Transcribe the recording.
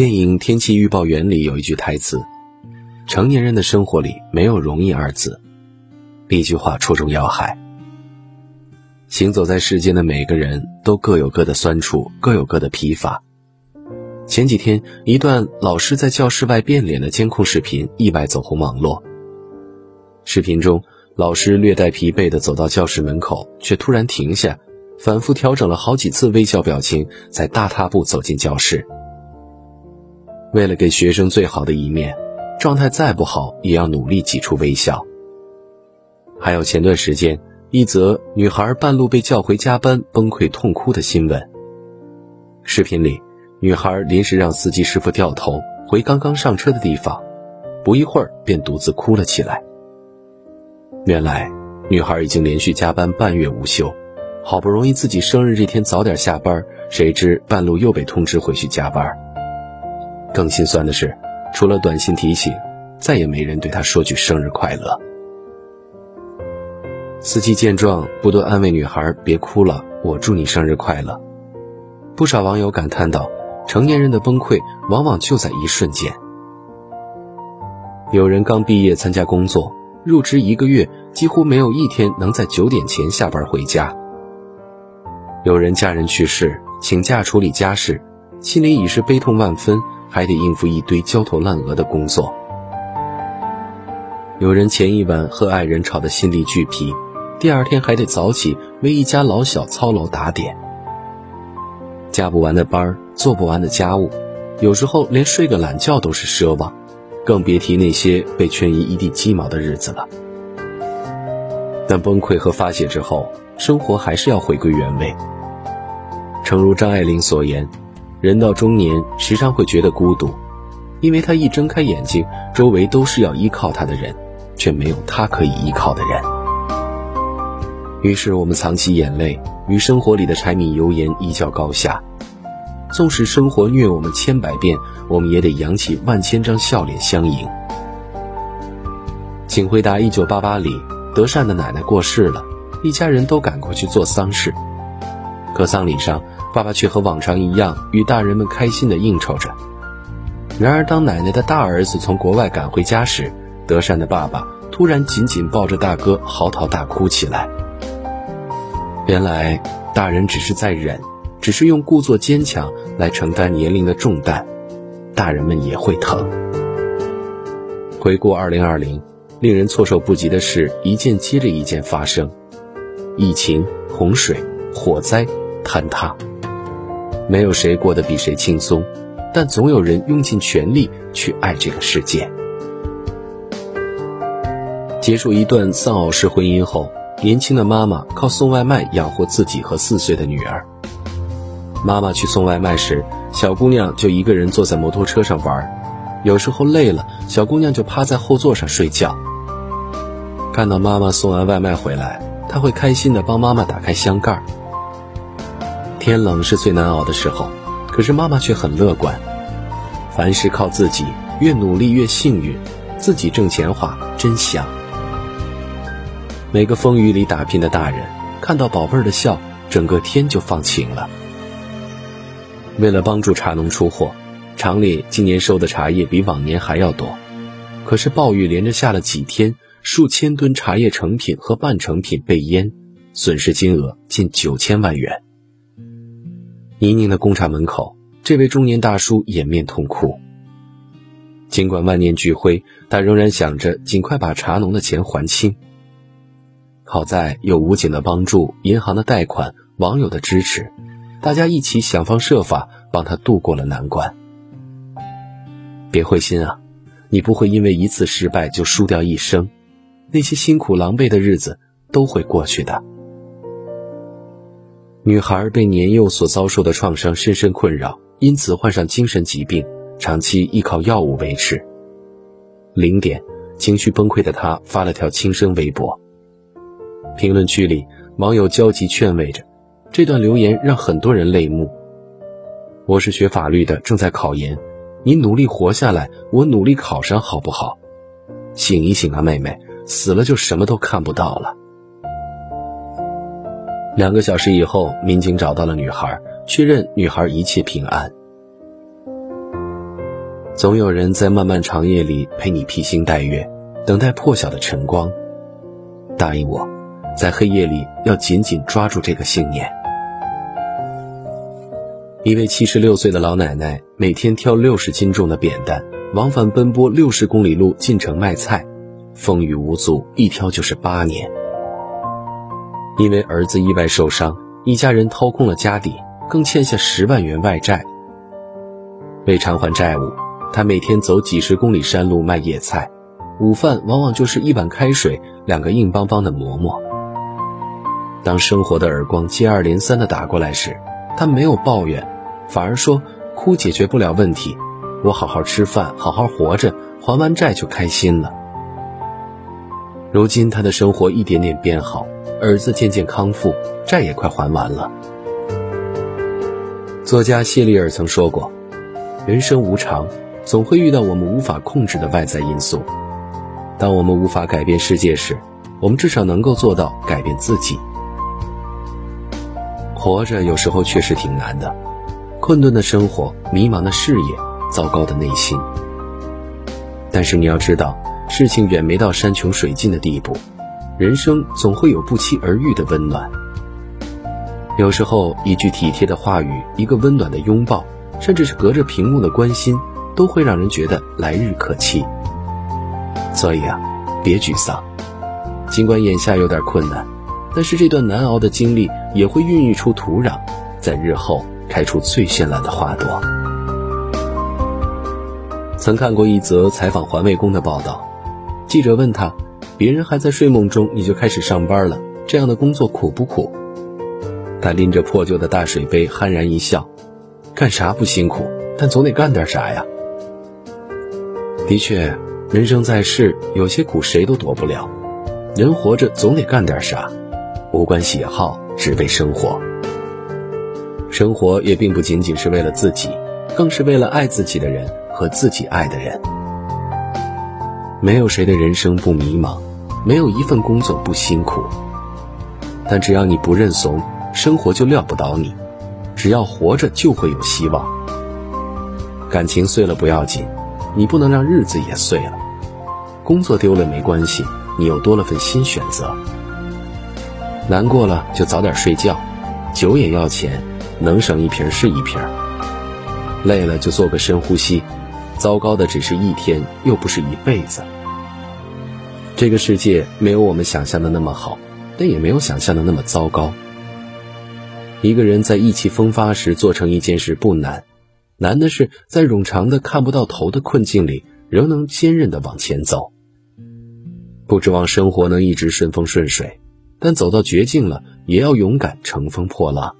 电影《天气预报员》里有一句台词：“成年人的生活里没有容易二字。”一句话戳中要害。行走在世间的每个人都各有各的酸楚，各有各的疲乏。前几天，一段老师在教室外变脸的监控视频意外走红网络。视频中，老师略带疲惫地走到教室门口，却突然停下，反复调整了好几次微笑表情，才大踏步走进教室。为了给学生最好的一面，状态再不好也要努力挤出微笑。还有前段时间一则女孩半路被叫回加班崩溃痛哭的新闻。视频里，女孩临时让司机师傅掉头回刚刚上车的地方，不一会儿便独自哭了起来。原来，女孩已经连续加班半月无休，好不容易自己生日这天早点下班，谁知半路又被通知回去加班。更心酸的是，除了短信提醒，再也没人对她说句生日快乐。司机见状，不断安慰女孩：“别哭了，我祝你生日快乐。”不少网友感叹道：“成年人的崩溃，往往就在一瞬间。”有人刚毕业参加工作。入职一个月，几乎没有一天能在九点前下班回家。有人家人去世，请假处理家事，心里已是悲痛万分，还得应付一堆焦头烂额的工作。有人前一晚和爱人吵得心力俱疲，第二天还得早起为一家老小操劳打点。加不完的班，做不完的家务，有时候连睡个懒觉都是奢望。更别提那些被圈于一地鸡毛的日子了。但崩溃和发泄之后，生活还是要回归原位。诚如张爱玲所言，人到中年时常会觉得孤独，因为他一睁开眼睛，周围都是要依靠他的人，却没有他可以依靠的人。于是我们藏起眼泪，与生活里的柴米油盐一较高下。纵使生活虐我们千百遍，我们也得扬起万千张笑脸相迎。请回答：一九八八里，德善的奶奶过世了，一家人都赶过去做丧事。可丧礼上，爸爸却和往常一样与大人们开心地应酬着。然而，当奶奶的大儿子从国外赶回家时，德善的爸爸突然紧紧抱着大哥，嚎啕大哭起来。原来，大人只是在忍。只是用故作坚强来承担年龄的重担，大人们也会疼。回顾二零二零，令人措手不及的事一件接着一件发生：疫情、洪水、火灾、坍塌。没有谁过得比谁轻松，但总有人用尽全力去爱这个世界。结束一段丧偶式婚姻后，年轻的妈妈靠送外卖养活自己和四岁的女儿。妈妈去送外卖时，小姑娘就一个人坐在摩托车上玩。有时候累了，小姑娘就趴在后座上睡觉。看到妈妈送完外卖回来，她会开心地帮妈妈打开箱盖。天冷是最难熬的时候，可是妈妈却很乐观。凡事靠自己，越努力越幸运。自己挣钱花真香。每个风雨里打拼的大人，看到宝贝儿的笑，整个天就放晴了。为了帮助茶农出货，厂里今年收的茶叶比往年还要多。可是暴雨连着下了几天，数千吨茶叶成品和半成品被淹，损失金额近九千万元。泥泞的工厂门口，这位中年大叔掩面痛哭。尽管万念俱灰，他仍然想着尽快把茶农的钱还清。好在有武警的帮助、银行的贷款、网友的支持。大家一起想方设法帮他度过了难关。别灰心啊，你不会因为一次失败就输掉一生，那些辛苦狼狈的日子都会过去的。女孩被年幼所遭受的创伤深深困扰，因此患上精神疾病，长期依靠药物维持。零点，情绪崩溃的她发了条轻声微博。评论区里，网友焦急劝慰着。这段留言让很多人泪目。我是学法律的，正在考研，你努力活下来，我努力考上，好不好？醒一醒啊，妹妹，死了就什么都看不到了。两个小时以后，民警找到了女孩，确认女孩一切平安。总有人在漫漫长夜里陪你披星戴月，等待破晓的晨光。答应我，在黑夜里要紧紧抓住这个信念。一位七十六岁的老奶奶每天挑六十斤重的扁担，往返奔波六十公里路进城卖菜，风雨无阻，一挑就是八年。因为儿子意外受伤，一家人掏空了家底，更欠下十万元外债。为偿还债务，他每天走几十公里山路卖野菜，午饭往往就是一碗开水，两个硬邦邦的馍馍。当生活的耳光接二连三的打过来时，他没有抱怨，反而说：“哭解决不了问题，我好好吃饭，好好活着，还完债就开心了。”如今他的生活一点点变好，儿子渐渐康复，债也快还完了。作家谢利尔曾说过：“人生无常，总会遇到我们无法控制的外在因素。当我们无法改变世界时，我们至少能够做到改变自己。”活着有时候确实挺难的，困顿的生活，迷茫的事业，糟糕的内心。但是你要知道，事情远没到山穷水尽的地步，人生总会有不期而遇的温暖。有时候，一句体贴的话语，一个温暖的拥抱，甚至是隔着屏幕的关心，都会让人觉得来日可期。所以啊，别沮丧，尽管眼下有点困难。但是这段难熬的经历也会孕育出土壤，在日后开出最绚烂的花朵。曾看过一则采访环卫工的报道，记者问他：“别人还在睡梦中，你就开始上班了，这样的工作苦不苦？”他拎着破旧的大水杯，酣然一笑：“干啥不辛苦，但总得干点啥呀。”的确，人生在世，有些苦谁都躲不了，人活着总得干点啥。无关喜好，只为生活。生活也并不仅仅是为了自己，更是为了爱自己的人和自己爱的人。没有谁的人生不迷茫，没有一份工作不辛苦。但只要你不认怂，生活就撂不倒你；只要活着，就会有希望。感情碎了不要紧，你不能让日子也碎了。工作丢了没关系，你又多了份新选择。难过了就早点睡觉，酒也要钱，能省一瓶是一瓶。累了就做个深呼吸，糟糕的只是一天，又不是一辈子。这个世界没有我们想象的那么好，但也没有想象的那么糟糕。一个人在意气风发时做成一件事不难，难的是在冗长的看不到头的困境里，仍能坚韧的往前走。不指望生活能一直顺风顺水。但走到绝境了，也要勇敢乘风破浪。